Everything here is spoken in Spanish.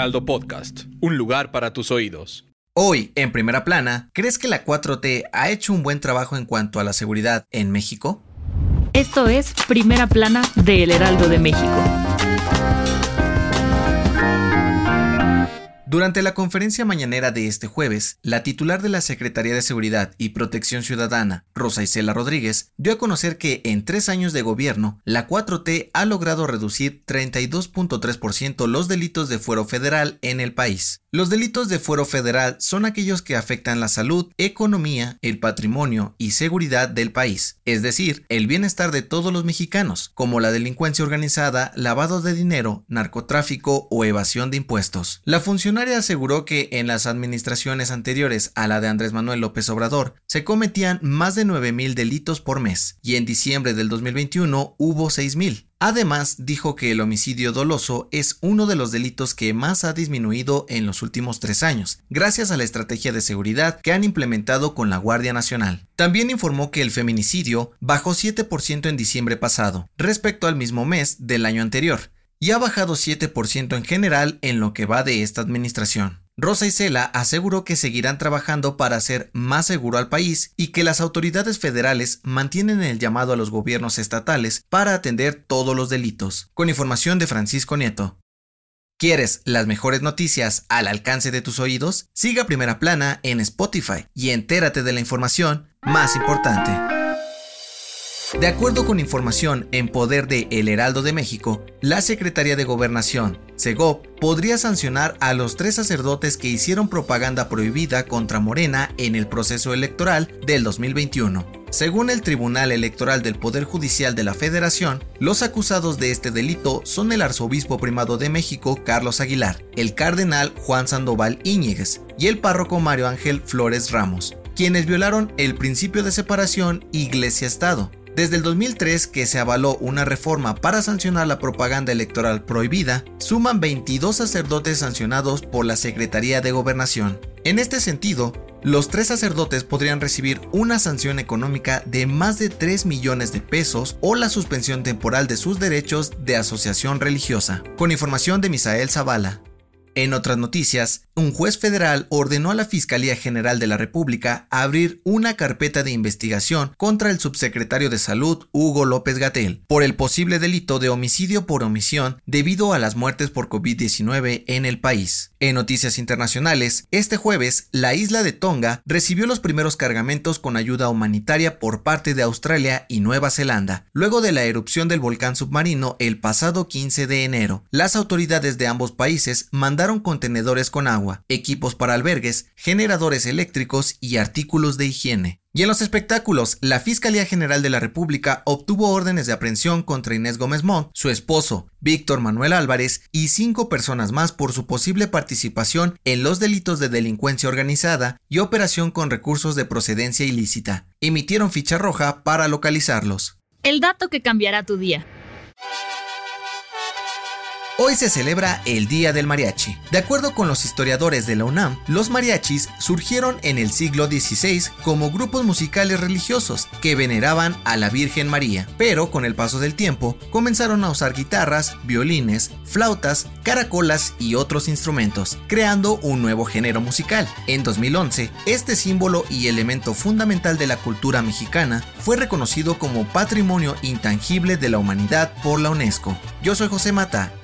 Heraldo Podcast, un lugar para tus oídos. Hoy, en primera plana, ¿crees que la 4T ha hecho un buen trabajo en cuanto a la seguridad en México? Esto es Primera Plana de El Heraldo de México. Durante la conferencia mañanera de este jueves, la titular de la Secretaría de Seguridad y Protección Ciudadana, Rosa Isela Rodríguez, dio a conocer que en tres años de gobierno, la 4T ha logrado reducir 32.3% los delitos de fuero federal en el país. Los delitos de fuero federal son aquellos que afectan la salud, economía, el patrimonio y seguridad del país, es decir, el bienestar de todos los mexicanos, como la delincuencia organizada, lavado de dinero, narcotráfico o evasión de impuestos. La funcionaria aseguró que en las administraciones anteriores a la de Andrés Manuel López Obrador se cometían más de 9.000 delitos por mes y en diciembre del 2021 hubo 6.000. Además, dijo que el homicidio doloso es uno de los delitos que más ha disminuido en los últimos tres años, gracias a la estrategia de seguridad que han implementado con la Guardia Nacional. También informó que el feminicidio bajó 7% en diciembre pasado, respecto al mismo mes del año anterior, y ha bajado 7% en general en lo que va de esta administración. Rosa Isela aseguró que seguirán trabajando para hacer más seguro al país y que las autoridades federales mantienen el llamado a los gobiernos estatales para atender todos los delitos. Con información de Francisco Nieto. ¿Quieres las mejores noticias al alcance de tus oídos? Siga Primera Plana en Spotify y entérate de la información más importante. De acuerdo con información en poder de El Heraldo de México, la Secretaría de Gobernación, SEGOP, podría sancionar a los tres sacerdotes que hicieron propaganda prohibida contra Morena en el proceso electoral del 2021. Según el Tribunal Electoral del Poder Judicial de la Federación, los acusados de este delito son el arzobispo primado de México Carlos Aguilar, el cardenal Juan Sandoval Íñiguez y el párroco Mario Ángel Flores Ramos, quienes violaron el principio de separación Iglesia-Estado desde el 2003 que se avaló una reforma para sancionar la propaganda electoral prohibida, suman 22 sacerdotes sancionados por la Secretaría de Gobernación. En este sentido, los tres sacerdotes podrían recibir una sanción económica de más de 3 millones de pesos o la suspensión temporal de sus derechos de asociación religiosa. Con información de Misael Zavala. En otras noticias, un juez federal ordenó a la Fiscalía General de la República abrir una carpeta de investigación contra el subsecretario de Salud, Hugo López Gatel, por el posible delito de homicidio por omisión debido a las muertes por COVID-19 en el país. En noticias internacionales, este jueves, la isla de Tonga recibió los primeros cargamentos con ayuda humanitaria por parte de Australia y Nueva Zelanda, luego de la erupción del volcán submarino el pasado 15 de enero. Las autoridades de ambos países mandaron contenedores con agua equipos para albergues, generadores eléctricos y artículos de higiene. Y en los espectáculos, la Fiscalía General de la República obtuvo órdenes de aprehensión contra Inés Gómez Montt, su esposo, Víctor Manuel Álvarez, y cinco personas más por su posible participación en los delitos de delincuencia organizada y operación con recursos de procedencia ilícita. Emitieron ficha roja para localizarlos. El dato que cambiará tu día. Hoy se celebra el Día del Mariachi. De acuerdo con los historiadores de la UNAM, los mariachis surgieron en el siglo XVI como grupos musicales religiosos que veneraban a la Virgen María, pero con el paso del tiempo comenzaron a usar guitarras, violines, flautas, caracolas y otros instrumentos, creando un nuevo género musical. En 2011, este símbolo y elemento fundamental de la cultura mexicana fue reconocido como Patrimonio Intangible de la Humanidad por la UNESCO. Yo soy José Mata